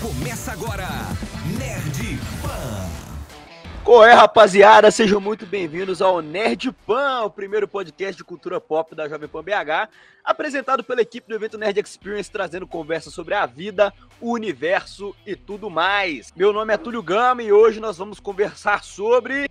Começa agora, Nerd Pan. É, rapaziada? Sejam muito bem-vindos ao Nerd Pan, o primeiro podcast de cultura pop da Jovem Pan BH, apresentado pela equipe do evento Nerd Experience, trazendo conversas sobre a vida, o universo e tudo mais. Meu nome é Túlio Gama e hoje nós vamos conversar sobre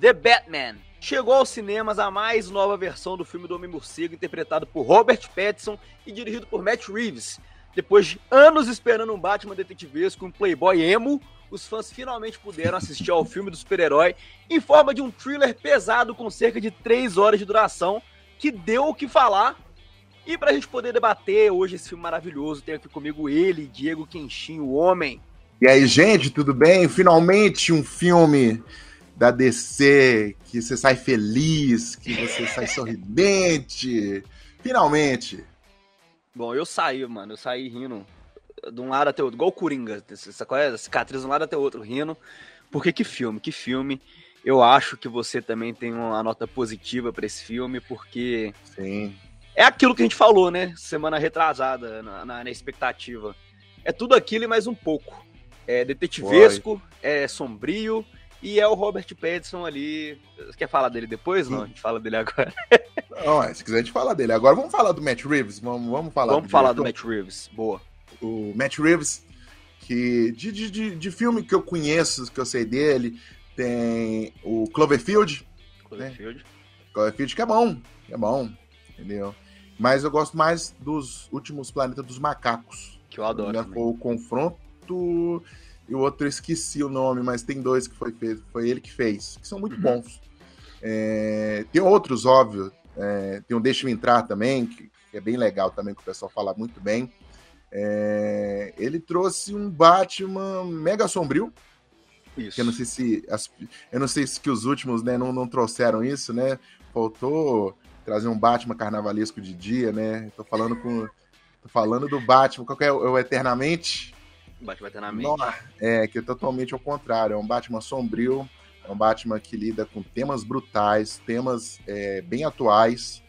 The Batman. Chegou aos cinemas a mais nova versão do filme do Homem-Morcego, interpretado por Robert Pattinson e dirigido por Matt Reeves. Depois de anos esperando um Batman detetivesco, um playboy emo, os fãs finalmente puderam assistir ao filme do super-herói em forma de um thriller pesado com cerca de 3 horas de duração, que deu o que falar. E pra gente poder debater hoje esse filme maravilhoso, tenho aqui comigo ele, Diego Kenshin, o homem. E aí, gente, tudo bem? Finalmente um filme da DC que você sai feliz, que você sai sorridente. Finalmente. Bom, eu saí, mano, eu saí rindo de um lado até outro, igual o Coringa, essa coisa, cicatriz de um lado até outro, rindo. Porque que filme, que filme. Eu acho que você também tem uma nota positiva para esse filme, porque Sim. é aquilo que a gente falou, né? Semana retrasada, na, na, na expectativa. É tudo aquilo e mais um pouco. É detetivesco, é sombrio, e é o Robert Pattinson ali. Você quer falar dele depois? Não, a gente fala dele agora. Não, se quiser a gente fala dele. Agora vamos falar do Matt Reeves. Vamos, vamos falar Vamos falar do Matt Reeves. Boa. O Matt Reeves, que de, de, de, filme que eu conheço, que eu sei dele, tem o Cloverfield. Cloverfield. Cloverfield que é bom, que é bom, entendeu? Mas eu gosto mais dos últimos Planetas dos Macacos. Que eu adoro. Né? Foi o Confronto e o outro eu esqueci o nome, mas tem dois que foi feito, foi ele que fez, que são muito Uhum. bons. É, tem outros, óbvio. É, tem o Deixa-me Entrar também, que, que é bem legal também, que o pessoal fala muito bem. É, ele trouxe um Batman mega sombrio, Isso. eu não sei se as- eu não sei se que os últimos né, não, não trouxeram isso, né? Faltou trazer um Batman carnavalesco de dia, né? Tô falando com tô falando do Batman, qual é o, é o Eternamente? Batman eternamente. Nossa, é, que é totalmente ao contrário. É um Batman sombrio, é um Batman que lida com temas brutais, temas é, bem atuais,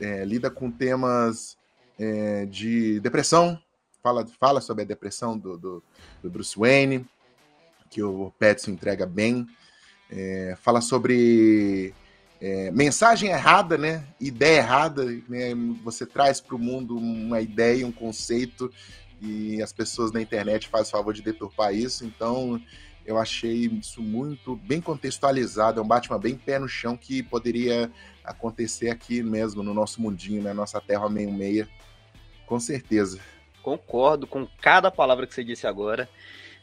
é, lida com temas é, de depressão, fala, fala sobre a depressão do, do, do Bruce Wayne, que o Pattinson entrega bem, é, fala sobre é, mensagem errada, né? Ideia errada, né? Você traz para o mundo uma ideia, um conceito e as pessoas na internet fazem favor de deturpar isso, então eu achei isso muito bem contextualizado, é um Batman bem pé no chão que poderia acontecer aqui mesmo, no nosso mundinho, na nossa Terra meio meia, com certeza. Concordo com cada palavra que você disse agora.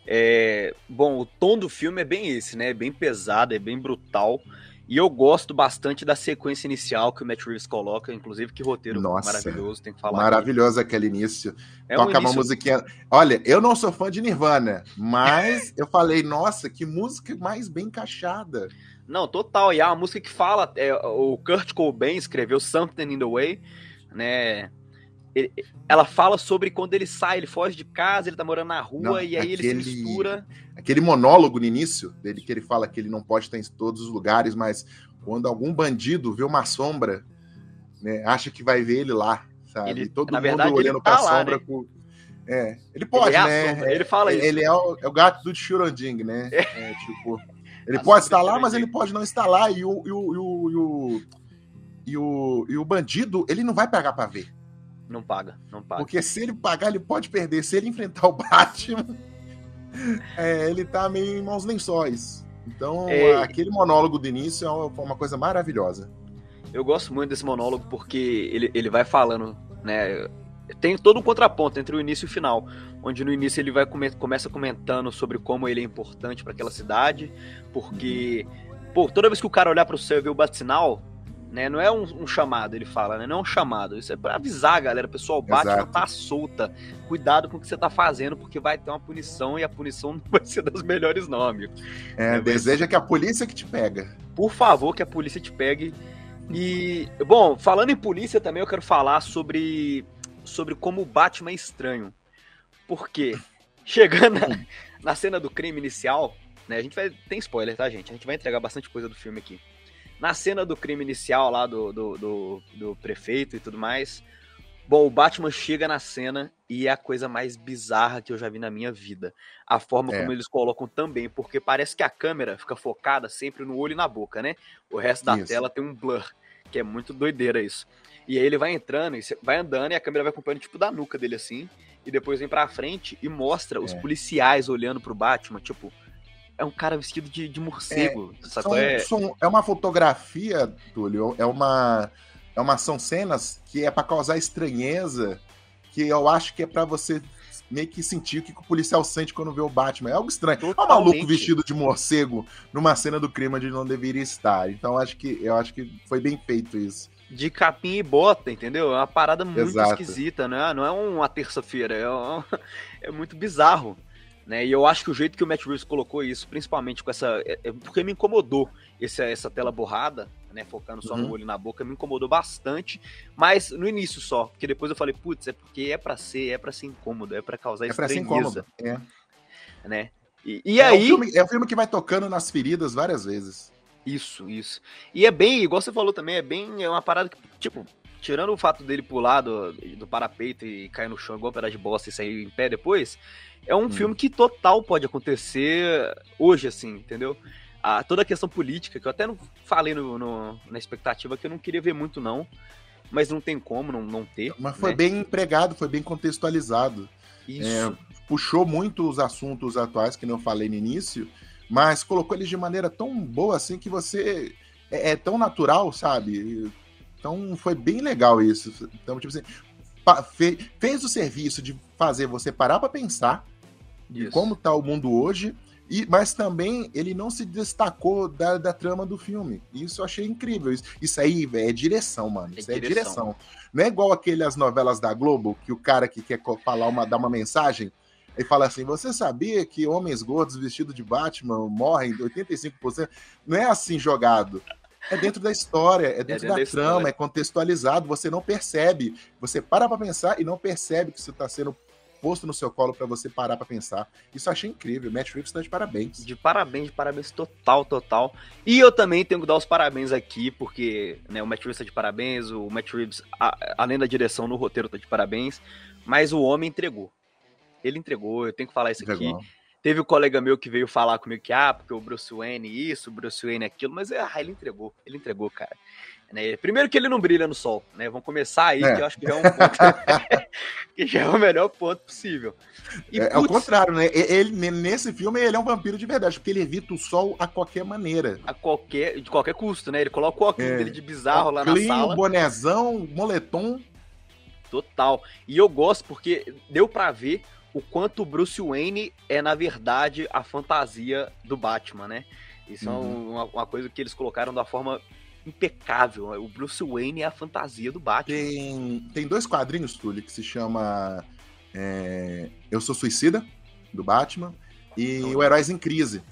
É, bom, o tom do filme é bem esse, né? É bem pesado, é bem brutal. E eu gosto bastante da sequência inicial que o Matt Reeves coloca, inclusive que roteiro Nossa, maravilhoso, tem que falar. Maravilhoso aquele início. aqui. É um Toca uma início- musiquinha. Olha, eu não sou fã de Nirvana, mas eu falei, nossa, que música mais bem encaixada. Não, total. E é uma música que fala. é, o Kurt Cobain escreveu Something in the Way, né? Ele- ela fala sobre quando ele sai, ele foge de casa, ele tá morando na rua, Não, e aí ele se aquele- mistura. Aquele monólogo no início dele, que ele fala que ele não pode estar em todos os lugares, mas quando algum bandido vê uma sombra, né, acha que vai ver ele lá, sabe? Ele- todo mundo verdade, ele olhando tá pra lá, sombra né? com. É, ele pode, ele é né? sombra, ele fala isso. Ele é o, é o gato do Churanding, né? É, tipo, ele A pode estar lá, mas ele pode não estar lá. E o, e o, e o, e o, e o, e o bandido, ele não vai pagar pra ver. Não paga, não paga. Porque se ele pagar, ele pode perder. Se ele enfrentar o Batman, é, ele tá meio em mãos lençóis. Então, É. aquele monólogo do início é uma coisa maravilhosa. Eu gosto muito desse monólogo porque ele, ele vai falando, né? Tem todo um contraponto entre o início e o final, onde no início ele vai come- começa comentando sobre como ele é importante para aquela cidade, porque pô, toda vez que o cara olhar para o céu e ver o bate-sinal, né, não é um, um chamado, ele fala, né? Não é um chamado, isso é para avisar a galera, pessoal, o Batman Exato. tá solta. Cuidado com o que você tá fazendo, porque vai ter uma punição e a punição não vai ser das melhores não, amigo. É, É, deseja que a polícia que te pega. por favor, que a polícia te pegue. E, bom, falando em polícia também, eu quero falar sobre, sobre como o Batman é estranho. Porque, chegando na, na cena do crime inicial, né, a gente vai. Tem spoiler, tá, gente? A gente vai entregar bastante coisa do filme aqui. Na cena do crime inicial lá do, do, do, do prefeito e tudo mais, Bom, o Batman chega na cena e é a coisa mais bizarra que eu já vi na minha vida. A forma É. como eles colocam também, porque parece que a câmera fica focada sempre no olho e na boca, né? O resto da Isso. tela tem um blur, que é muito doideira isso. E aí ele vai entrando, e vai andando e a câmera vai acompanhando tipo da nuca dele assim, e depois vem pra frente e mostra os É. policiais olhando pro Batman, tipo, é um cara vestido de, de morcego, sacou? São- É, são- é uma fotografia, Túlio, é uma, é uma são cenas que é pra causar estranheza, que eu acho que é pra você meio que sentir o que o policial sente quando vê o Batman. É algo estranho. É um maluco Totalmente. vestido de morcego numa cena do crime onde não deveria estar. Então acho que eu acho que foi bem feito isso. de capim e bota, entendeu? É uma parada muito Exato. esquisita, não é, não é uma terça-feira, é, um- é muito bizarro. Né? E eu acho que o jeito que o Matt Reeves colocou isso, principalmente com essa. é- é porque me incomodou essa, essa tela borrada, né? Focando só no Uhum. olho e na boca, me incomodou bastante. Mas no início só, porque depois eu falei, putz, é porque é pra ser, é pra ser incômodo, é pra causar É pra ser estranheza, incômodo. É. né? E, e É, um aí. filme, é um filme que vai tocando nas feridas várias vezes. Isso, isso. E é bem, igual você falou também, é bem. É uma parada que, tipo, tirando o fato dele pular do, do parapeito e cair no chão igual um pedaço de bosta e sair em pé depois, é um Hum. filme que total pode acontecer hoje, assim, entendeu? A, toda a questão política, que eu até não falei no, no- na expectativa que eu não queria ver muito, não. Mas não tem como não, não ter. Mas foi né? bem empregado, foi bem contextualizado. Isso. É, puxou muito os assuntos atuais que não falei no início, mas colocou eles de maneira tão boa assim que você é, é tão natural, sabe? Então foi bem legal isso. Então, tipo assim, fe- fez o serviço de fazer você parar para pensar de como tá o mundo hoje, e, mas também ele não se destacou da, da trama do filme. Isso eu achei incrível. Isso, isso aí é direção, mano. É Isso é direção. direção. Não é igual aquelas novelas da Globo, que o cara que quer falar uma, dar uma mensagem, e fala assim: você sabia que homens gordos vestidos de Batman morrem 85%? Não é assim jogado. É dentro da história, é dentro dentro da, da trama, é contextualizado, você não percebe. Você para pra pensar e não percebe que isso tá sendo posto no seu colo para você parar pra pensar. Isso eu achei incrível. Matt Reeves tá de parabéns. De parabéns, de parabéns total, total. E eu também tenho que dar os parabéns aqui, porque né, o Matt Reeves tá de parabéns, o Matt Reeves, a- além da direção no roteiro, tá de parabéns, mas o homem entregou. Ele entregou, eu tenho que falar isso aqui. Teve um colega meu que veio falar comigo que, ah, porque o Bruce Wayne isso, o Bruce Wayne aquilo, mas ah, ele entregou, ele entregou, cara. Né, Primeiro que ele não brilha no sol, né? Vamos começar aí, É. que eu acho que já é um ponto. que já é o melhor ponto possível. E, é, é o putz, contrário, né? Ele, nesse filme, ele é um vampiro de verdade, porque ele evita o sol a qualquer maneira. a qualquer, de qualquer custo, né? Ele coloca o óculos É. dele de bizarro lá na Clean, sala. bonezão, moletom. Total. E eu gosto porque deu pra ver o quanto o Bruce Wayne é, na verdade, a fantasia do Batman, né? Isso é Uhum. uma, uma coisa que eles colocaram da forma impecável. O Bruce Wayne é a fantasia do Batman. Tem, tem dois quadrinhos, Túlio, que se chama é, Eu Sou Suicida, do Batman, e Uhum. O Heróis em Crise,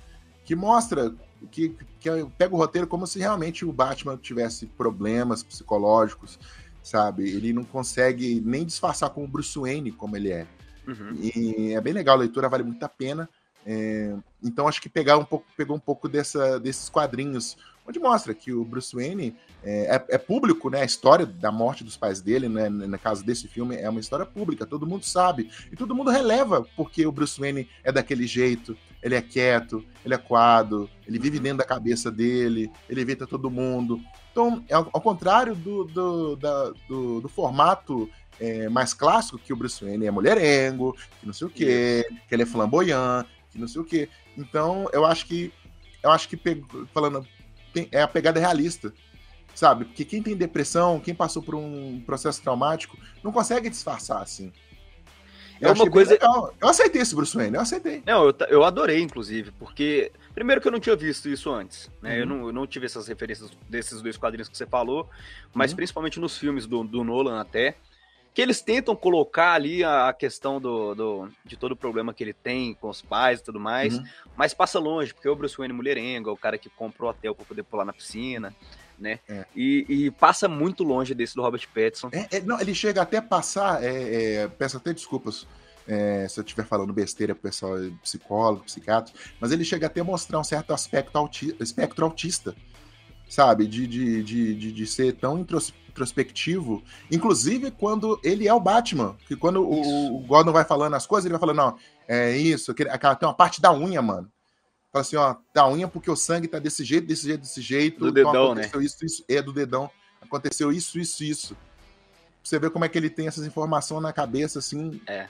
que mostra que, que pega o roteiro como se realmente o Batman tivesse problemas psicológicos, sabe? Ele não consegue nem disfarçar com o Bruce Wayne como ele é. Uhum. E é bem legal, a leitura vale muito a pena. É, então acho que pegar um pouco, pegou um pouco dessa, desses quadrinhos, onde mostra que o Bruce Wayne é, é- é público, né? A história da morte dos pais dele, né? No caso desse filme, é uma história pública, todo mundo sabe. E todo mundo releva porque o Bruce Wayne é daquele jeito, ele é quieto, ele é coado, ele vive dentro da cabeça dele, ele evita todo mundo. Então, é ao, ao contrário do, do, da- do- do formato é, mais clássico, que o Bruce Wayne é mulherengo, que não sei o quê, que ele é flamboyant, que não sei o quê. Então, eu acho que. Eu acho que, falando, é a pegada realista. Sabe? Porque quem tem depressão, quem passou por um processo traumático, não consegue disfarçar assim. É uma coisa- legal. Eu aceitei esse Bruce Wayne, eu aceitei. Não, eu, eu adorei, inclusive, porque. Primeiro que eu não tinha visto isso antes, né? Eu, Uhum. não, eu não tive essas referências desses dois quadrinhos que você falou, mas Uhum. principalmente nos filmes do, do Nolan até. Que eles tentam colocar ali a questão do, do- de todo o problema que ele tem com os pais e tudo mais, Uhum. mas passa longe, porque o Bruce Wayne mulherengo, é o cara que compra o hotel pra poder pular na piscina, né? É. E, e passa muito longe desse do Robert Pattinson. É, é, não, ele chega até a passar, é, é, peço até desculpas é, se eu estiver falando besteira pro pessoal psicólogo, psiquiatra, mas ele chega até a mostrar um certo aspecto auti espectro autista, sabe? De, de, de, de, de ser tão intros, introspectivo. Inclusive, quando ele é o Batman. Que quando o, o, Gordon vai falando as coisas, ele vai falando, não, é isso, aquela, tem uma parte da unha, mano. Fala assim, ó, da unha porque o sangue tá desse jeito, desse jeito, desse jeito. Do então dedão, né? Isso, isso, é do dedão. Aconteceu isso, isso, isso. Você vê como é que ele tem essas informações na cabeça, assim. É.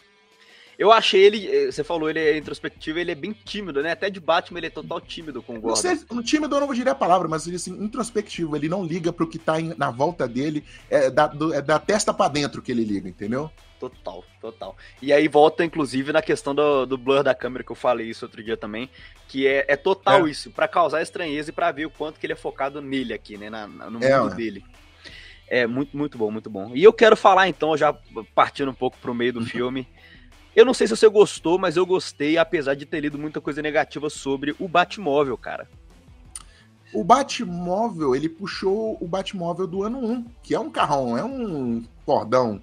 Eu achei ele, eh, você falou, ele é introspectivo, ele é bem tímido, né? Até de Batman ele é total tímido com o Gordon. Não sei, no tímido eu não vou dizer a palavra, mas assim, introspectivo, ele não liga pro que tá na volta dele, é da, do, é da testa para dentro que ele liga, entendeu? Total, total. E aí volta, inclusive, na questão do, do blur da câmera, que eu falei isso outro dia também, que é, é total é. isso, para causar estranheza e para ver o quanto que ele é focado nele aqui, né? Na, no é, mundo dele. É muito, muito bom, muito bom. E eu quero falar então, já partindo um pouco pro meio do filme, eu não sei se você gostou, mas eu gostei, apesar de ter lido muita coisa negativa sobre o Batmóvel, cara. O Batmóvel, ele puxou o Batmóvel do ano 1, que é um carrão, é um cordão.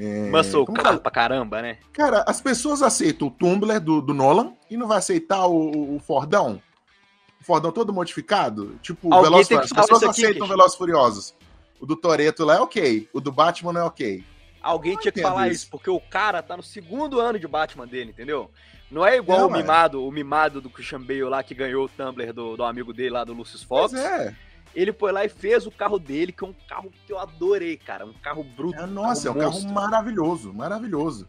É... Muscle carro pra caramba, né? Cara, as pessoas aceitam o Tumblr do, do Nolan e não vai aceitar o, o Fordão? O Fordão todo modificado? Tipo, Veloz... as pessoas aceitam que... Velozes Furiosos. O do Toreto lá é ok, o do Batman não é ok. Alguém tinha que falar isso. isso. porque o cara tá no segundo ano de Batman dele, entendeu? Não é igual não, o mimado, o mimado do Christian Bale lá que ganhou o Tumblr do, do amigo dele lá, do Lucius Fox. Pois é. Ele foi lá e fez o carro dele, que é um carro que eu adorei, cara. Um carro bruto. É, nossa, é um monstro. carro maravilhoso, maravilhoso.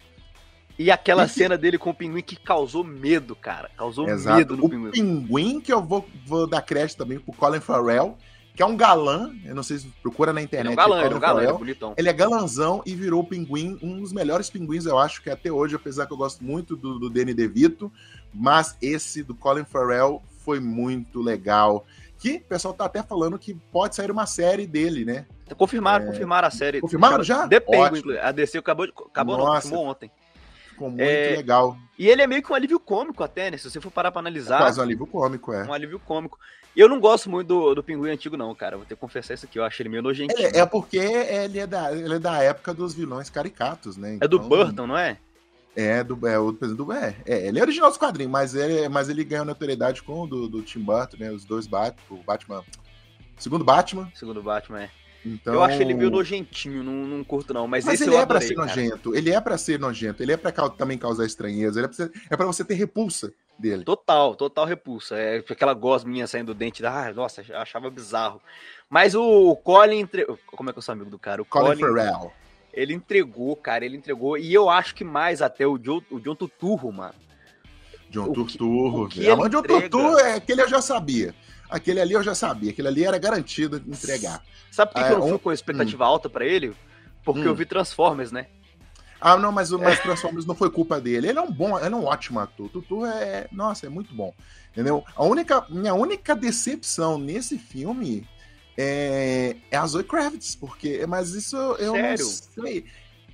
E aquela e cena dele com o pinguim que causou medo, cara. Causou Exato. medo no o pinguim. O pinguim, que eu vou, vou dar crédito também pro Colin Farrell, que é um galã, eu não sei se procura na internet. Ele é um galã, ele é um galã, ele é bonitão. Ele é galanzão e virou pinguim, um dos melhores pinguins, eu acho, que até hoje, apesar que eu gosto muito do, do Danny DeVito, mas esse do Colin Farrell foi muito legal. Que o pessoal tá até falando que pode sair uma série dele, né? Confirmaram, é... confirmaram a série. Confirmaram já? Depende, a DC acabou, de, acabou Nossa. não, ontem. Ficou muito é... legal. E ele é meio que um alívio cômico até, né? Se você for parar pra analisar. É quase um alívio cômico, é. Um alívio cômico. Eu não gosto muito do, do pinguim antigo, não, cara. Vou ter que confessar isso aqui. Eu acho ele meio nojento. É, é, porque ele é, da, ele é da época dos vilões caricatos, né? Então, é do então, Burton, não é? É, do, é, o, do, é, é, ele é original dos quadrinhos, mas ele, mas ele ganhou notoriedade com o do, do Tim Burton, né? Os dois Batman, o Batman. Segundo Batman. Segundo Batman, é. Então... Eu acho ele meio nojentinho, não, não curto não, mas, mas ele é para ser cara. nojento, ele é para ser nojento, ele é para também causar estranheza, ele é pra, é pra você ter repulsa dele. Total, total repulsa. É aquela gosminha saindo do dente, ah, nossa, achava bizarro. Mas o Colin, como é que eu sou amigo do cara? O Colin, Colin Farrell. Ele entregou, cara, ele entregou, e eu acho que mais até o John, o John Tuturro, mano. John Turturro. É, o John Turturro é aquele eu já sabia. Aquele ali eu já sabia, aquele ali era garantido entregar. Sabe por que, é, eu não fui com expectativa hum. alta para ele? Porque hum. eu vi Transformers, né? Ah, não, mas o mais Transformers não foi culpa dele. Ele é um bom, ele é um ótimo ator. Tutu é, nossa, é muito bom. Entendeu? A única, minha única decepção nesse filme é, é a Zoe Kravitz, porque, mas isso eu Sério? não sei.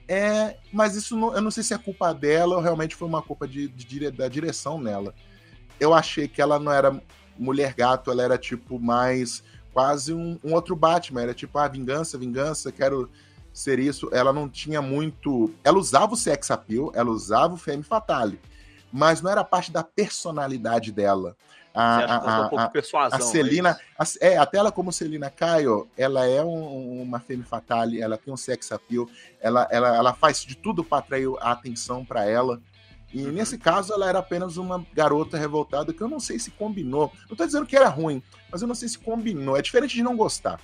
É, mas isso não, eu não sei se é culpa dela ou realmente foi uma culpa de, de, da direção nela. Eu achei que ela não era mulher gato, ela era tipo mais quase um, um outro Batman. Era tipo, ah, vingança, vingança, quero ser isso. Ela não tinha muito. Ela usava o sex appeal, ela usava o femme fatale, mas não era parte da personalidade dela. A, a, a, um a, persuasão, a Celina, é, é, até ela como Celina Caio, ela é um, uma femme fatale, ela tem um sex appeal, ela, ela, ela faz de tudo para atrair a atenção para ela. E uhum. nesse caso, ela era apenas uma garota revoltada que eu não sei se combinou. Não estou dizendo que era ruim, mas eu não sei se combinou. É diferente de não gostar.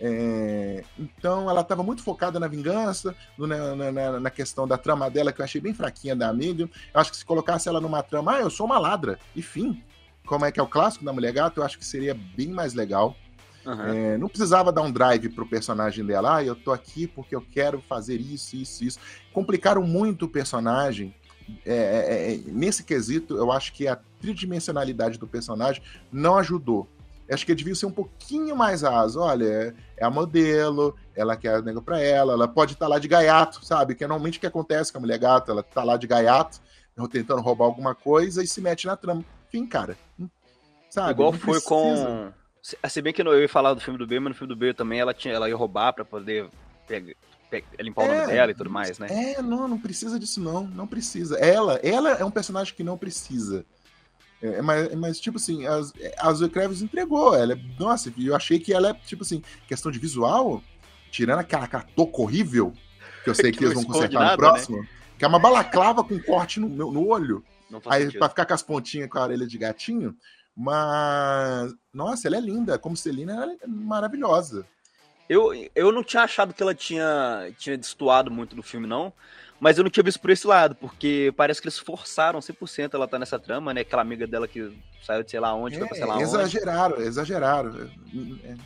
É, então ela estava muito focada na vingança, no, na, na, na, questão da trama dela, que eu achei bem fraquinha da amiga. Eu acho que se colocasse ela numa trama, ah, eu sou uma ladra, e fim. Como é que é o clássico da Mulher Gato, eu acho que seria bem mais legal. Uhum. É, não precisava dar um drive pro personagem dela, ah, eu tô aqui porque eu quero fazer isso, isso, isso. Complicaram muito o personagem. É, é, é nesse quesito, eu acho que a tridimensionalidade do personagem não ajudou acho que devia ser um pouquinho mais raso. Olha, é, é a modelo, ela quer nego pra ela, ela pode estar tá lá de gaiato, sabe? Que é normalmente o que acontece com a mulher gata, ela tá lá de gaiato, tentando roubar alguma coisa e se mete na trama. Enfim, cara. Sabe? Igual foi com. Se bem que eu ia falar do filme do B, mas no filme do B também ela, tinha, ela ia roubar pra poder pegar, limpar o nome é, dela e tudo mais, né? É, não, não precisa disso, não. Não precisa. Ela, ela é um personagem que não precisa. É, mas, mas, tipo assim, a Zoe Kravitz entregou. Ela, é, nossa, eu achei que ela é, tipo assim, questão de visual, tirando aquela, aquela touca horrível, que eu sei que, Que eles vão consertar nada, no próximo, que é uma balaclava com corte no, no, olho, aí sentido. pra ficar com as pontinhas com a orelha de gatinho, mas, nossa, ela é linda, como Celina, ela é maravilhosa. Eu, eu não tinha achado que ela tinha, tinha destoado muito do filme, não. Mas eu não tinha visto por esse lado, porque parece que eles forçaram 100% ela tá nessa trama, né? Aquela amiga dela que saiu de sei lá onde, foi pra sei lá É, onde. exageraram, exageraram. É,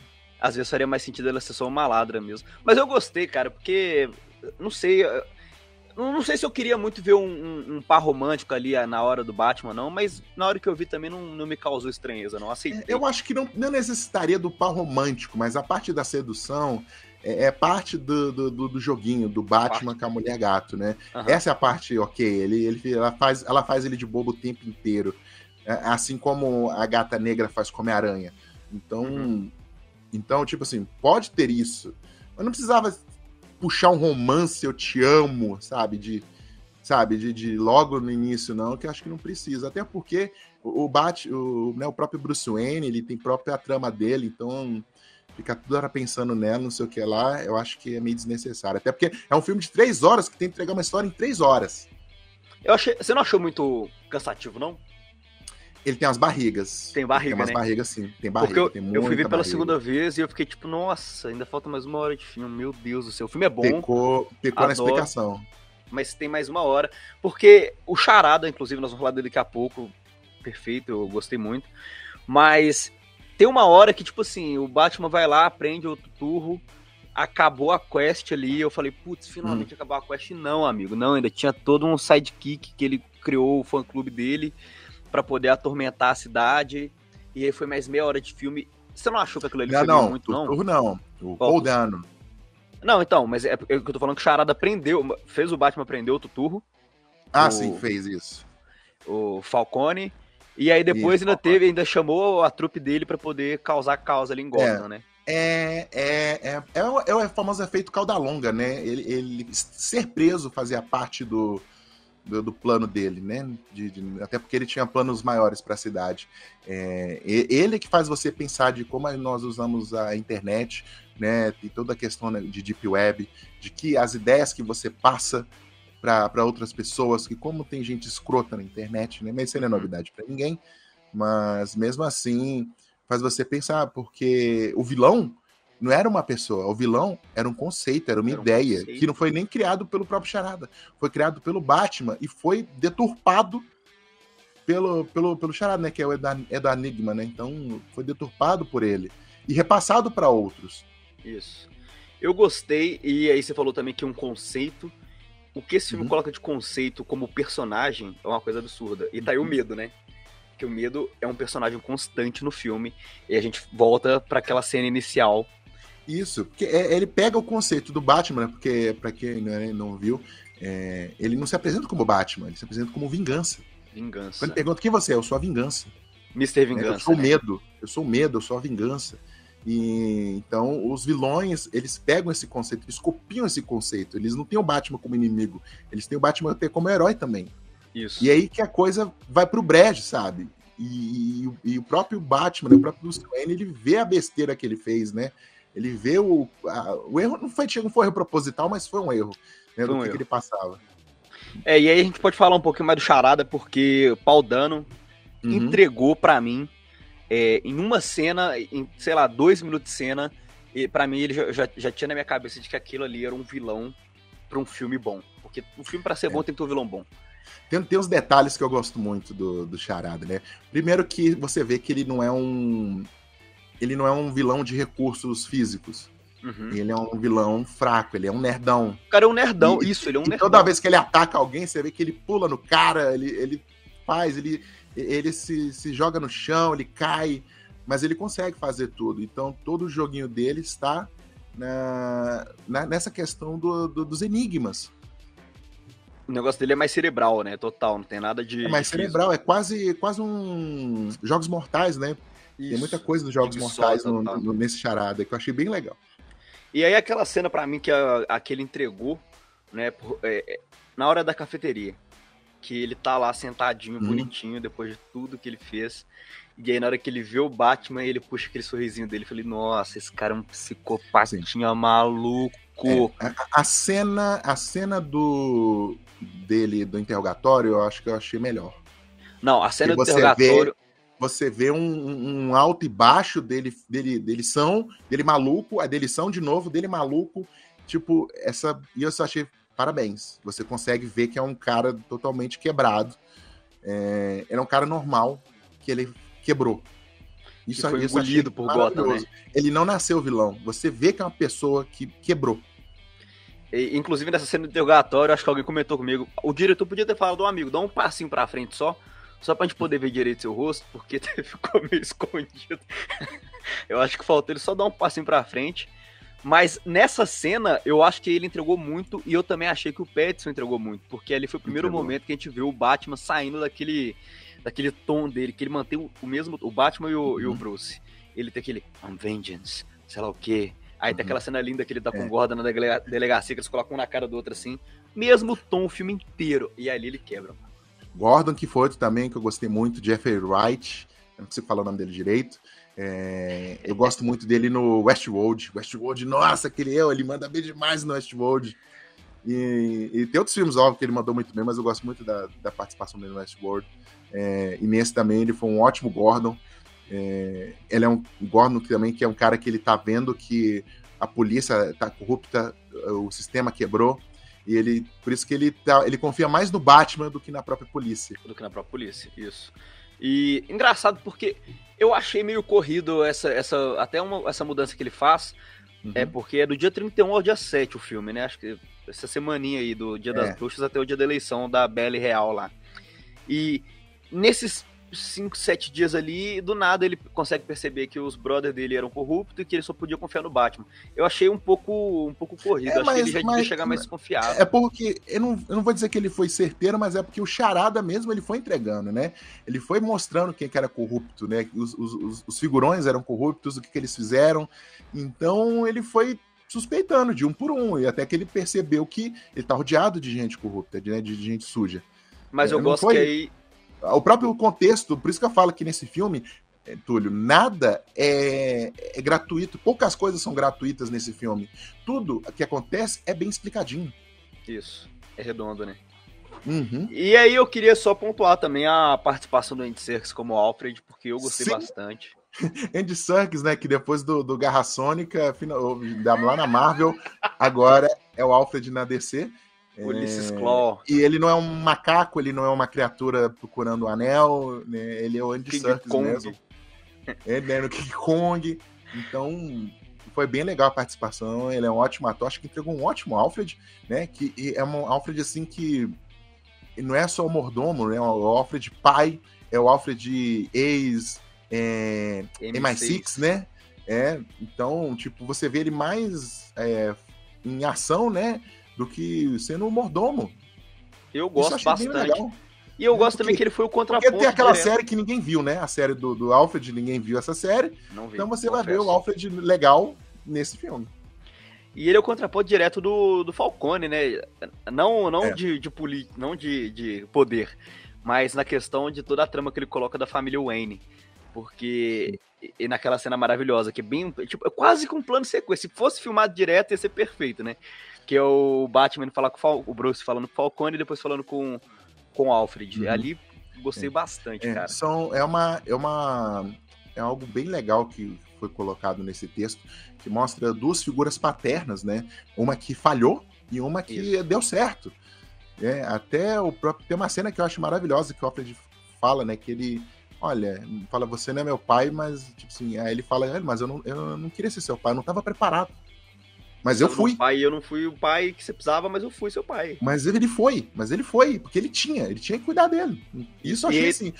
Às vezes faria mais sentido ela ser só uma ladra mesmo. Mas eu gostei, cara, porque, não sei, não sei se eu queria muito ver um, um- um par romântico ali ah, na hora do Batman, não, mas na hora que eu vi também não, não me causou estranheza, não. Aceitei. Eu acho que não, não necessitaria do par romântico, mas a parte da sedução é, é parte do, do, do- joguinho do Batman com a mulher gato, né? Aham. Essa é a parte ok. Ele, ele, ela, faz, ela faz ele de bobo o tempo inteiro. É, Assim como a gata negra faz com Homem-Aranha. Então, Uhum. então, tipo assim, pode ter isso. Mas não precisava puxar um romance, eu te amo, sabe? De, sabe, de, de logo no início, não, que acho que não precisa. Até porque o, o, Bat, o, né, o próprio Bruce Wayne, ele tem própria trama dele, então ficar toda hora pensando nela, não sei o que lá, eu acho que é meio desnecessário. Até porque é um filme de três horas que tem que entregar uma história em três horas. Eu achei, você não achou muito cansativo, não? Ele tem umas barrigas. Tem barriga, Tem umas né? barrigas, sim. Tem barriga. Porque eu, tem eu fui ver pela barriga. segunda vez e eu fiquei tipo, nossa, ainda falta mais uma hora de filme, meu Deus do céu. O filme é bom, Pecou, pecou na Adoro. explicação. mas tem mais uma hora. Porque o Charada, inclusive, nós vamos falar dele daqui a pouco. Perfeito, eu gostei muito. Mas tem uma hora que, tipo assim, o Batman vai lá, prende outro turro, acabou a quest ali. Eu falei, putz, finalmente acabou a quest. Não, amigo, não, ainda tinha todo um sidekick que ele criou o fã clube dele pra poder atormentar a cidade. E aí foi mais meia hora de filme. Você não achou que aquilo ali Não, foi meio não, muito, não? Turro não. O? Paul Dano. Não, então, mas é, é que eu tô falando que o Charada prendeu, fez o Batman prender o Tuturro, Ah, O- sim, fez isso. o Falcone, e aí depois Isso, ainda Falcone. teve, ainda chamou a trupe dele pra poder causar causa ali em Gotham, né? É, é, é, é, o, é o famoso efeito cauda longa, né? Ele, ele ser preso fazia parte do, do, do plano dele, né? De- de- até porque ele tinha planos maiores para a cidade. É, ele que faz você pensar de como nós usamos a internet, né? E toda a questão né, de deep web, de que as ideias que você passa para outras pessoas, que como tem gente escrota na internet, né? Mas isso não é Uhum. novidade para ninguém. Mas mesmo assim, faz você pensar, porque o vilão não era uma pessoa, o vilão era um conceito, era uma Era um ideia, conceito. que não foi nem criado pelo próprio Charada, foi criado pelo Batman e foi deturpado pelo, pelo, pelo Charada, né? Que é o Enigma, né? Então foi deturpado por ele e repassado para outros. Isso. Eu gostei, e aí você falou também que um conceito. O que esse filme Uhum. coloca de conceito como personagem é uma coisa absurda. E tá aí o Uhum. medo, né? Que o medo é um personagem constante no filme. E a gente volta pra aquela cena inicial. Isso, porque é- ele pega o conceito do Batman, né? Porque, para quem né, não viu, é, ele não se apresenta como Batman, ele se apresenta como vingança. Vingança. Quando pergunta quem você é, eu sou a vingança. Mr. né? Vingança. Eu sou o né? medo, eu sou o medo, eu sou a vingança. E então os vilões, eles pegam esse conceito, eles copiam esse conceito. Eles não têm o Batman como inimigo, eles têm o Batman até como herói também. Isso. E aí que a coisa vai pro brejo, sabe? E, e o- e o próprio Batman, né, o próprio Bruce Wayne, ele vê a besteira que ele fez, né? Ele vê o. a- o erro não foi, não foi proposital, mas foi um erro. Né, Foi do um que, que erro. ele passava. É, e aí a gente pode falar um pouquinho mais do Charada, porque o Paul Dano Uhum. entregou pra mim é, em uma cena, em, sei lá, dois minutos de cena, e pra mim ele já, já, já tinha na minha cabeça de que aquilo ali era um vilão pra um filme bom. Porque um filme pra ser É. bom tem que ter um vilão bom. Tem, tem uns detalhes que eu gosto muito do, do Charada, né? Primeiro que você vê que ele não é um. Ele não é um vilão de recursos físicos. Uhum. Ele é um vilão fraco, ele é um nerdão. O cara é um nerdão, E- isso, ele é um nerdão. toda vez que ele ataca alguém, você vê que ele pula no cara, ele, ele faz, ele, ele se, se joga no chão, ele cai, mas ele consegue fazer tudo. Então todo o joguinho dele está na, na- nessa questão do- do- dos enigmas. O negócio dele é mais cerebral, né? Total, não tem nada de. É mais cerebral, é quase, quase um. Jogos Mortais, né? Tem Isso. muita coisa dos Jogos Mortais no- tá. no- nesse charada que eu achei bem legal. E aí aquela cena pra mim que a, aquele entregou, né, por- é, é, na hora da cafeteria, que ele tá lá sentadinho, Uhum. bonitinho, depois de tudo que ele fez. E aí, na hora que ele vê o Batman, ele puxa aquele sorrisinho dele. Eu falei, nossa, esse cara é um psicopatinha maluco. É, a, a cena, a cena do dele do interrogatório, eu acho que eu achei melhor. Não, a cena E do interrogatório. Você vê um, um- alto e baixo dele, dele, dele são, dele maluco, a dele são de novo, dele maluco. Tipo, essa. E eu só achei. Parabéns. Você consegue ver que é um cara totalmente quebrado. É, ele é um cara normal que ele quebrou. Que foi achei engolido por Gotham, né? Ele não nasceu vilão. Você vê que é uma pessoa que quebrou. E, Inclusive, nessa cena do interrogatório, acho que alguém comentou comigo. O diretor podia ter falado, um amigo, dá um passinho pra frente só. Só pra gente poder ver direito seu rosto, porque ficou meio escondido. eu acho que faltou ele só dar um passinho pra frente. Mas nessa cena, eu acho que ele entregou muito e eu também achei que o Petson entregou muito, porque ali foi o primeiro Entregou. momento que a gente viu o Batman saindo daquele, daquele tom dele, que ele mantém o, o mesmo, o Batman e o, e o Uhum. Bruce. Ele tem aquele I'm vengeance, sei lá o quê. Aí tem Uhum. aquela cena linda que ele tá com É. o Gordon na delega- delegacia, que eles colocam um na cara do outro assim. Mesmo tom o filme inteiro. E ali ele quebra. Gordon, que foi outro também, que eu gostei muito, Jeffrey Wright, não consigo falar o nome dele direito. É, eu gosto muito dele no Westworld. Westworld, nossa, aquele eu, ele manda bem demais no Westworld. E, e tem outros filmes, óbvio, que ele mandou muito bem, mas eu gosto muito da, da participação dele no Westworld. É, e nesse também ele foi um ótimo Gordon. É, ele é um Gordon também que é um cara que ele tá vendo que a polícia tá corrupta, o sistema quebrou. E ele, por isso que ele, tá, ele confia mais no Batman do que na própria polícia. do que na própria polícia, isso. E engraçado porque eu achei meio corrido essa, essa até uma, essa mudança que ele faz, é porque é do dia 31 ao dia 7 o filme, né? Acho que essa semaninha aí do Dia É. das Bruxas até o dia da eleição da Belle Real lá. E nesses 5, 7 dias ali, do nada ele consegue perceber que os brothers dele eram corruptos e que ele só podia confiar no Batman. Eu achei um pouco um pouco corrido, É, acho que mas- ele já devia mas- chegar mais desconfiado. É porque, eu não, eu não vou dizer que ele foi certeiro, mas é porque o Charada mesmo ele foi entregando, né? Ele foi mostrando quem que era corrupto, né? Os, os, os- figurões eram corruptos, o que, que eles fizeram. Então ele foi suspeitando de um por um, e até que ele percebeu que ele tá rodeado de gente corrupta, de, né, de gente suja. Mas é, eu gosto foi- que aí O próprio contexto, por isso que eu falo que nesse filme, é, Túlio, nada é, é gratuito, poucas coisas são gratuitas nesse filme. Tudo que acontece é bem explicadinho. isso é redondo, né? Uhum. E aí eu queria só pontuar também a participação do Andy Serkis como Alfred, porque eu gostei Sim. bastante. Andy Serkis, né, que depois do, do Garra Sônica, final- lá na Marvel, agora é o Alfred na DC. Ulysses É, Claw, E ele não é um macaco, ele não é uma criatura procurando o anel, né, ele é o Andy King Serkis Kong. mesmo. Ele é no King Kong. Então, foi bem legal a participação, ele é um ótimo ator, acho que entregou um ótimo Alfred, né, que e é um Alfred assim que não é só o mordomo, né, é o Alfred pai, é o Alfred ex... É, MI6, né? É, então, tipo, você vê ele mais é, em ação, né? Do que sendo um mordomo. Eu gosto bastante. legal. E eu É, gosto também porque- que ele foi o Porque contraponto. tem aquela direto. série que ninguém viu, né? A série do, do Alfred, ninguém viu essa série. Não vi, Então você vai ver o Alfred legal nesse filme. E ele é o contraponto direto do, do Falcone, né? Não, não É. de, de poli, não de, de poder, mas na questão de toda a trama que ele coloca da família Wayne. Porque e- e naquela cena maravilhosa, que é bem. Tipo, é quase com um plano sequência. Se fosse filmado direto, ia ser perfeito, né? Que é o Batman falar com o, Fal- o Bruce falando com o Falcone e depois falando com, com o Alfred. Uhum. Ali gostei É. bastante, É, cara. são, é, uma, é uma. É algo bem legal que foi colocado nesse texto, que mostra duas figuras paternas, né? Uma que falhou e uma que Isso. deu certo. É, até o próprio. Tem uma cena que eu acho maravilhosa que o Alfred fala, né? Que ele. Olha, fala, você não é meu pai, mas, tipo assim, aí ele fala, "É, mas eu não, eu não queria ser seu pai, eu não tava preparado. Mas eu fui. Pai, eu não fui o pai que você precisava, mas eu fui seu pai. Mas ele foi, mas ele foi, porque ele tinha, ele tinha que cuidar dele. Isso eu achei E- assim,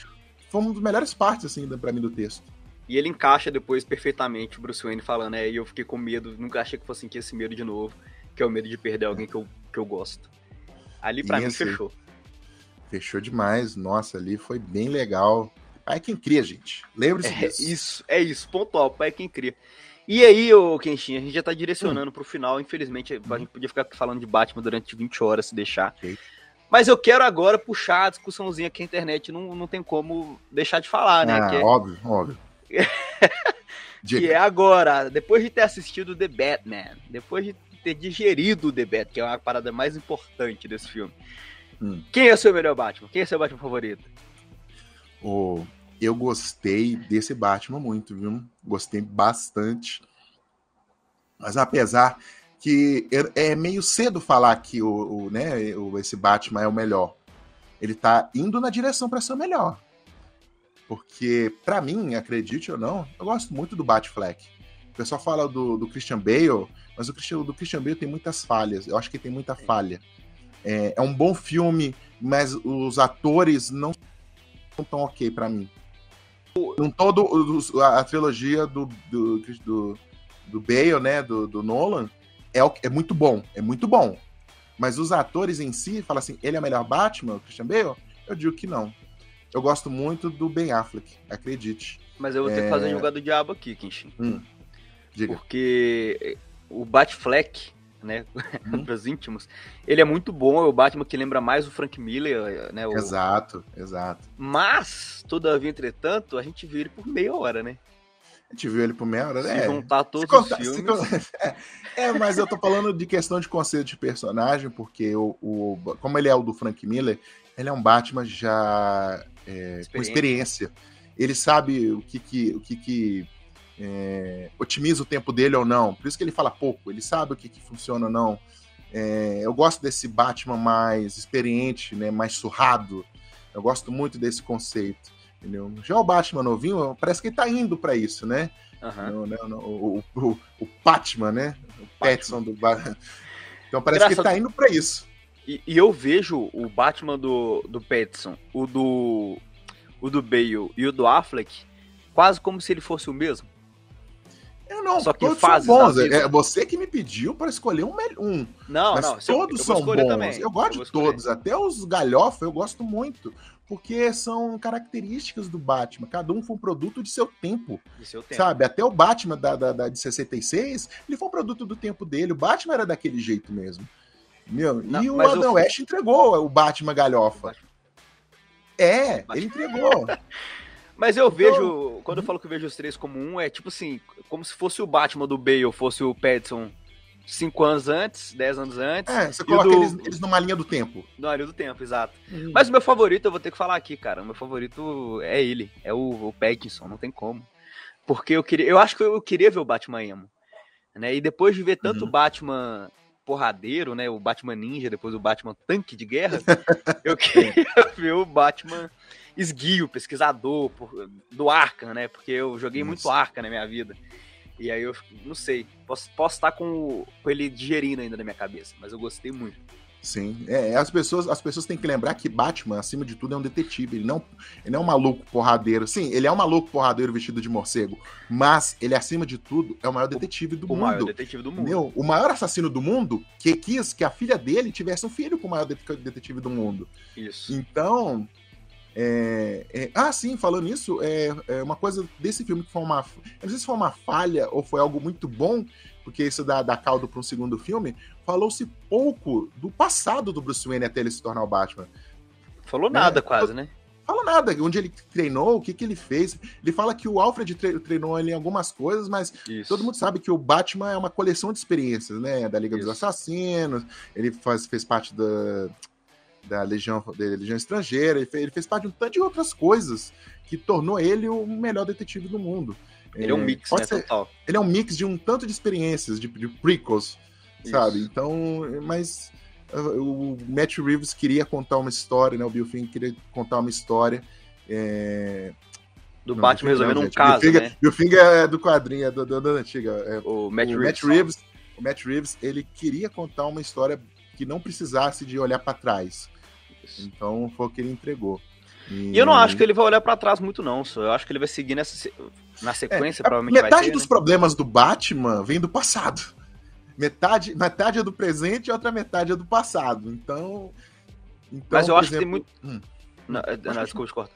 foi uma das melhores partes, assim, pra mim do texto. E ele encaixa depois perfeitamente o Bruce Wayne falando, é, e eu fiquei com medo, nunca achei que fosse sentir esse medo de novo, que é o medo de perder alguém que eu, que eu gosto. Ali pra mim fechou. Fechou demais, nossa, ali foi bem legal. Pai é quem cria, gente. Lembre-se É disso. isso, é isso, pontual, pai é quem cria. E aí, ô Kenshin, a gente já tá direcionando pro final, infelizmente, a gente podia ficar falando de Batman durante 20 horas se deixar. Ok. Mas eu quero agora puxar a discussãozinha que a internet não, não tem como deixar de falar, né? Ah, é, óbvio, óbvio. que é agora, depois de ter assistido The Batman, depois de ter digerido The Batman, que é uma parada mais importante desse filme. Hum. Quem é o seu melhor Batman? Quem é o seu Batman favorito? Oh, eu gostei desse Batman muito, viu? Gostei bastante. Mas apesar que é meio cedo falar que o, o né, o, esse Batman é o melhor. Ele tá indo na direção para ser o melhor. Porque, para mim, acredite ou não, eu gosto muito do Batfleck. O pessoal fala do, do Christian Bale, mas o Christian, do Christian Bale tem muitas falhas. Eu acho que tem muita falha. É, é um bom filme, mas os atores não estão tão ok para mim. Não todo a, a trilogia do, do, do, do Bale, né, do, do Nolan, é, é muito bom, é muito bom. Mas os atores em si, fala assim, ele é o melhor Batman, o Christian Bale? Eu digo que não. Eu gosto muito do Ben Affleck, acredite. Mas eu vou ter é... que fazer um jogar do diabo aqui, Kenshin. Hum, Porque o Batfleck, né, hum. para os íntimos, ele é muito bom, é o Batman que lembra mais o Frank Miller, né? O... Exato, exato. Mas, todavia, entretanto, a gente viu ele por meia hora, né? A gente viu ele por meia hora, né? Se juntar todos contar, os filmes. É, é, mas eu tô falando de questão de conceito de personagem, porque o, o, como ele é o do Frank Miller, ele é um Batman já é, experiência. com experiência. Ele sabe o que que, o que, que é, otimiza o tempo dele ou não. Por isso que ele fala pouco. Ele sabe o que, que funciona ou não. É, eu gosto desse Batman mais experiente, né, mais surrado. Eu gosto muito desse conceito. Entendeu? Já o Batman novinho, parece que ele tá indo para isso, né? Uhum. No, no, o, o, o, Batman, né? O Petson do Batman. Então parece Engraçado. que ele tá indo para isso. E, e, eu vejo o Batman do, do Petson, o do, o do Bale e o do Affleck quase como se ele fosse o mesmo. Eu não, Só que todos são bons. É você que me pediu para escolher um. um. Não, Mas não. Todos eu, eu são bons. Também. Eu gosto eu de todos. Até os galhofa eu gosto muito porque são características do Batman. Cada um foi um produto de seu tempo. De seu tempo. Sabe? Até o Batman da, da, da, de 66, ele foi um produto do tempo dele. O Batman era daquele jeito mesmo. Meu, Não, e o Adam eu... West entregou o Batman galhofa. É, Batman. ele entregou. Mas eu então... vejo, quando eu falo que eu vejo os três como um, é tipo assim, como se fosse o Batman do Bale, fosse o Pattinson cinco anos antes, dez anos antes. É, você coloca do... eles, eles, numa linha do tempo. Numa linha do tempo, exato. Uhum. Mas o meu favorito, eu vou ter que falar aqui, cara. O meu favorito é ele, é o, o Pattinson, não tem como. Porque eu queria. Eu acho que eu queria ver o Batman emo. Né? E depois de ver tanto uhum. Batman porradeiro, né? O Batman Ninja, depois o Batman Tanque de Guerra, eu queria ver o Batman esguio, pesquisador do Arkham, né? Porque eu joguei Isso. muito Arkham na minha vida. E aí eu não sei, posso, posso estar com, com ele digerindo ainda na minha cabeça, mas eu gostei muito. Sim, é, as pessoas as pessoas têm que lembrar que Batman, acima de tudo, é um detetive. Ele não, ele não é um maluco porradeiro. Sim, ele é um maluco porradeiro vestido de morcego, mas ele, acima de tudo, é o maior detetive do o mundo. O maior detetive do mundo. Entendeu? O maior assassino do mundo que quis que a filha dele tivesse um filho com o maior detetive do mundo. Isso. Então, é, é, ah, sim, falando nisso, é, é, uma coisa desse filme que foi uma. Eu não sei se foi uma falha ou foi algo muito bom, porque isso dá, dá caldo para um segundo filme. Falou-se pouco do passado do Bruce Wayne até ele se tornar o Batman. Falou né? nada, quase, né? Fala nada, onde ele treinou, o que, que ele fez. Ele fala que o Alfred treinou ele em algumas coisas, mas Isso. todo mundo sabe que o Batman é uma coleção de experiências, né? Da Liga Isso. dos Assassinos, ele faz, fez parte da da Legião, da Legião Estrangeira, ele fez, ele fez, parte de um tanto de outras coisas que tornou ele o melhor detetive do mundo. Ele é, um mix, né, ser, total. Ele é um mix de um tanto de experiências, de, de prequels, Isso. sabe? Então, mas uh, o Matt Reeves queria contar uma história, né? O Bill Finger queria contar uma história. É... Do não, Batman resolvendo um caso, Bill Finger, né? Bill Finger é do quadrinho, é da antiga. É, o, Matt, o Reeves. Matt Reeves. O Matt Reeves, ele queria contar uma história que não precisasse de olhar para trás. Então foi o que ele entregou. E... e eu não acho que ele vai olhar para trás muito, não. Só. Eu acho que ele vai seguir nessa, na sequência, é, provavelmente. Metade ter, dos né? problemas do Batman vem do passado. Metade, metade é do presente e outra metade é do passado. Então. então Mas eu acho exemplo... que tem muito. Hum. Não, não, desculpa, corta.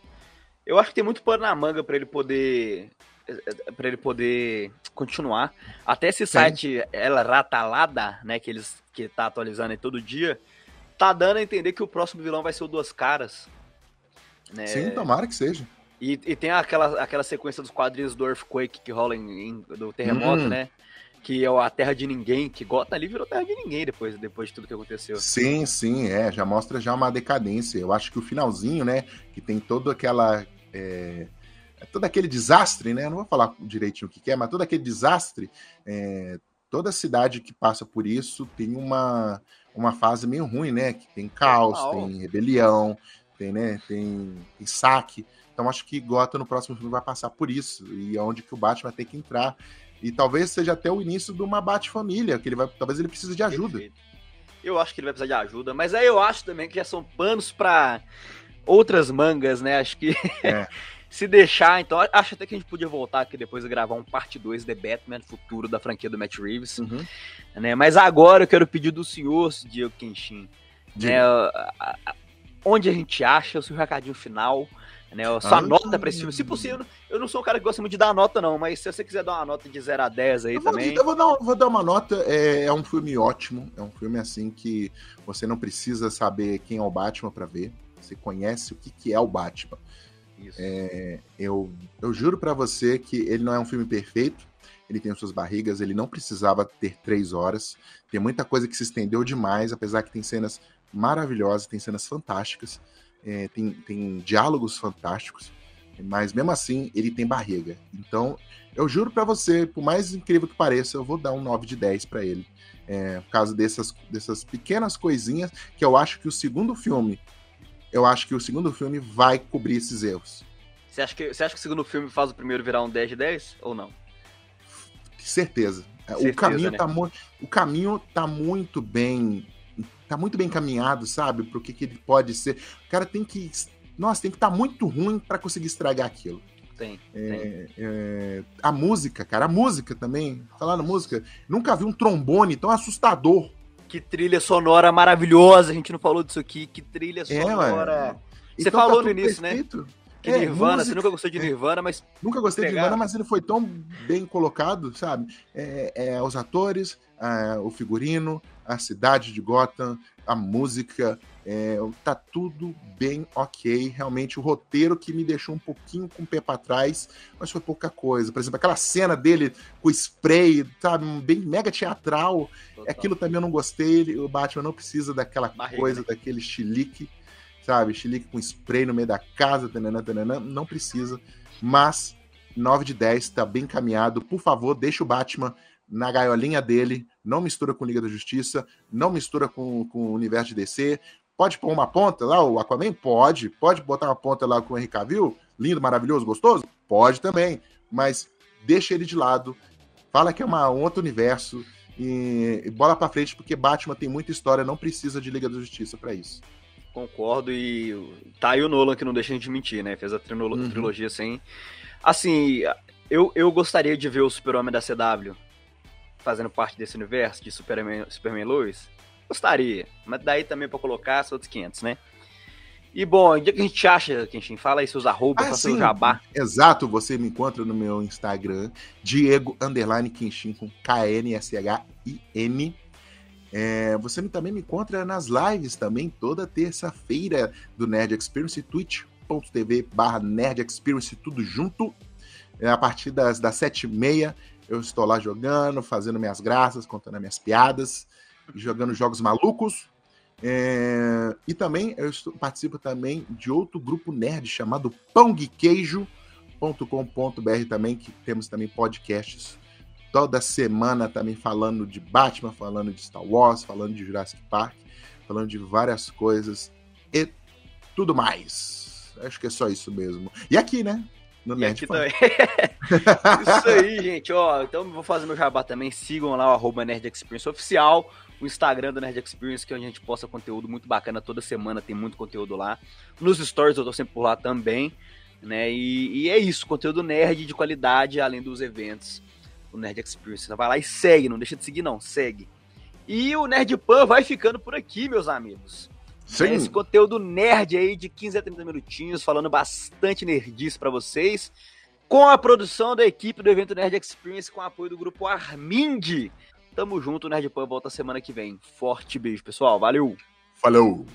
Eu acho que tem muito pano na manga para ele poder para ele poder continuar. Até esse Sim. site ela ratalada, né, que eles que tá atualizando aí todo dia, tá dando a entender que o próximo vilão vai ser o Duas Caras. Né? Sim, tomara que seja. E, e, tem aquela, aquela sequência dos quadrinhos do Earthquake que rola em, em do terremoto, hum. né? Que é a terra de ninguém, que Gotham ali virou terra de ninguém depois, depois de tudo que aconteceu. Sim, sim, é. Já mostra já uma decadência. Eu acho que o finalzinho, né? Que tem toda aquela. É, todo aquele desastre, né? Não vou falar direitinho o que é, mas todo aquele desastre. É, toda cidade que passa por isso tem uma, uma fase meio ruim, né? Que tem caos, tem rebelião, tem, né? Tem, tem saque. Então acho que Gotham no próximo filme vai passar por isso e é onde que o Batman vai ter que entrar. E talvez seja até o início de uma Bat-família, que ele vai, talvez ele precise de ajuda. Perfeito. Eu acho que ele vai precisar de ajuda, mas aí eu acho também que já são panos para outras mangas, né? Acho que é. se deixar, então acho até que a gente podia voltar aqui depois e gravar um parte 2 de Batman futuro da franquia do Matt Reeves, uhum. né? Mas agora eu quero pedir do senhor, Diego Kenshin, né? Onde a gente acha o seu recadinho final, né? Sua ah, nota pra esse filme. Se possível, eu não sou um cara que gosta muito de dar nota, não, mas se você quiser dar uma nota de 0 a 10 aí eu também. Vou, eu vou dar, vou dar uma nota. É, é, um filme ótimo. É um filme assim que você não precisa saber quem é o Batman para ver. Você conhece o que, que é o Batman. É, eu, eu juro para você que ele não é um filme perfeito. Ele tem suas barrigas, ele não precisava ter três horas. Tem muita coisa que se estendeu demais, apesar que tem cenas maravilhosas, tem cenas fantásticas é, tem, tem diálogos fantásticos, mas mesmo assim ele tem barriga. Então, eu juro para você, por mais incrível que pareça, eu vou dar um 9 de 10 para ele. É, por causa dessas, dessas pequenas coisinhas que eu acho que o segundo filme, eu acho que o segundo filme vai cobrir esses erros. Você acha que, você acha que o segundo filme faz o primeiro virar um 10 de 10 ou não? Certeza. Certeza o, caminho né? tá o caminho tá muito bem tá muito bem caminhado, sabe? Pro que, que ele pode ser. O cara tem que. Nossa, tem que estar tá muito ruim para conseguir estragar aquilo. Tem, é, tem. É, a música, cara, a música também. Falar na música, nunca vi um trombone tão assustador. Que trilha sonora maravilhosa, a gente não falou disso aqui. Que trilha é, sonora. É, Você então, falou tá no início, né? perfeito. né? Que é, Nirvana, música, você nunca gostou de Nirvana, mas. Nunca gostei de Nirvana, mas ele foi tão bem colocado, sabe? É, é, os atores, o figurino, a cidade de Gotham, a música, é, tá tudo bem ok. Realmente, o roteiro que me deixou um pouquinho com o pé para trás, mas foi pouca coisa. Por exemplo, aquela cena dele com o spray, sabe, bem mega teatral. Total. Aquilo também eu não gostei. O Batman não precisa daquela Barriga, coisa, né? daquele chilique sabe? Chilique com spray no meio da casa, tanana, tanana, não precisa. Mas 9 de 10 tá bem caminhado. Por favor, deixa o Batman na gaiolinha dele. Não mistura com Liga da Justiça, não mistura com, com o universo de DC. Pode pôr uma ponta lá, o Aquaman? Pode. Pode botar uma ponta lá com o Henry Cavill? Lindo, maravilhoso, gostoso? Pode também. Mas deixa ele de lado. Fala que é uma, um outro universo. E, e bola para frente, porque Batman tem muita história, não precisa de Liga da Justiça para isso. Concordo e tá aí o Nolan que não deixa a gente mentir, né? Fez a uhum. trilogia sem. Assim, eu, eu gostaria de ver o Super-Homem da CW fazendo parte desse universo de Superman, Superman Lois. Gostaria, mas daí também para colocar são outros 500, né? E bom, é que a gente acha, Kenshin? Fala aí seus arrobas, ah, seu jabá. Exato, você me encontra no meu Instagram, Diego Underline Kenshin com K-N-S-H-I-N. É, você também me encontra nas lives também, toda terça-feira do Nerd Experience, twitch.tv barra Nerd Experience, tudo junto. É, a partir das, das sete e meia, eu estou lá jogando, fazendo minhas graças, contando minhas piadas, jogando jogos malucos. É, e também eu estou, participo também de outro grupo nerd chamado pãoguequeijo.com.br também, que temos também podcasts toda semana também falando de Batman, falando de Star Wars, falando de Jurassic Park, falando de várias coisas e tudo mais. Acho que é só isso mesmo. E aqui, né? No Nerd também. isso aí, gente. Ó, então vou fazer meu jabá também. Sigam lá o arroba Nerd Experience Oficial, o Instagram do Nerd Experience, que é onde a gente posta conteúdo muito bacana toda semana, tem muito conteúdo lá. Nos stories eu tô sempre por lá também. Né? E, e é isso, conteúdo nerd de qualidade, além dos eventos o Nerd Experience. Vai lá e segue, não deixa de seguir não, segue. E o Nerd Pan vai ficando por aqui, meus amigos. Sim. Esse conteúdo nerd aí de 15 a 30 minutinhos, falando bastante nerdice para vocês, com a produção da equipe do evento Nerd Experience, com o apoio do grupo Armind. Tamo junto, Nerd Pan volta semana que vem. Forte beijo, pessoal. Valeu! Falou!